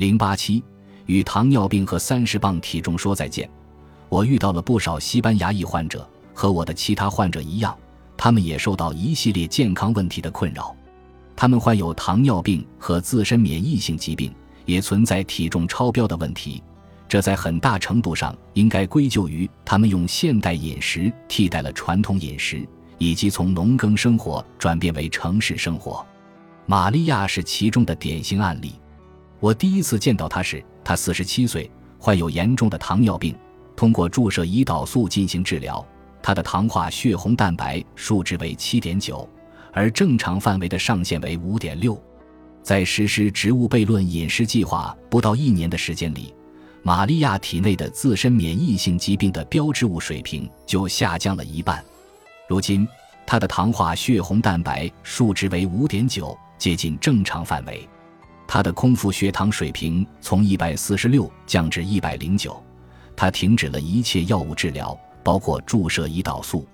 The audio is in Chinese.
零八七，与糖尿病和三十磅体重说再见。我遇到了不少西班牙裔患者，和我的其他患者一样，他们也受到一系列健康问题的困扰。他们患有糖尿病和自身免疫性疾病，也存在体重超标的问题。这在很大程度上应该归咎于他们用现代饮食替代了传统饮食，以及从农耕生活转变为城市生活。玛利亚是其中的典型案例。我第一次见到他时，他四十七岁，患有严重的糖尿病。通过注射胰岛素进行治疗，他的糖化血红蛋白数值为七点九，而正常范围的上限为五点六。在实施植物悖论饮食计划不到一年的时间里，玛利亚体内的自身免疫性疾病的标志物水平就下降了一半。如今，他的糖化血红蛋白数值为五点九，接近正常范围。他的空腹血糖水平从一百四十六降至一百零九。他停止了一切药物治疗，包括注射胰岛素。